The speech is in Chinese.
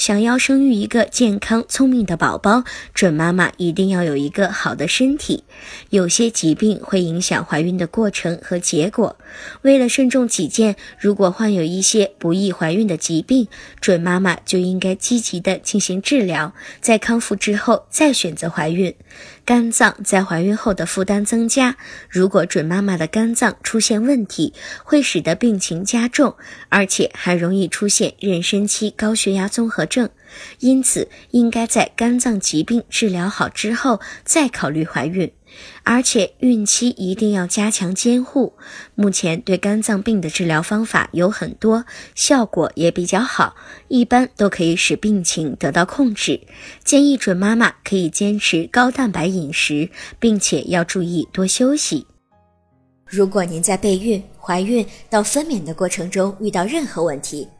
想要生育一个健康聪明的宝宝，准妈妈一定要有一个好的身体。有些疾病会影响怀孕的过程和结果。为了慎重起见，如果患有一些不易怀孕的疾病，准妈妈就应该积极的进行治疗，在康复之后再选择怀孕。肝脏在怀孕后的负担增加，如果准妈妈的肝脏出现问题，会使得病情加重，而且还容易出现妊娠期高血压综合症。因此，应该在肝脏疾病治疗好之后再考虑怀孕，而且孕期一定要加强监护。目前对肝脏病的治疗方法有很多，效果也比较好，一般都可以使病情得到控制。建议准妈妈可以坚持高蛋白饮食，并且要注意多休息。如果您在备孕、怀孕到分娩的过程中遇到任何问题，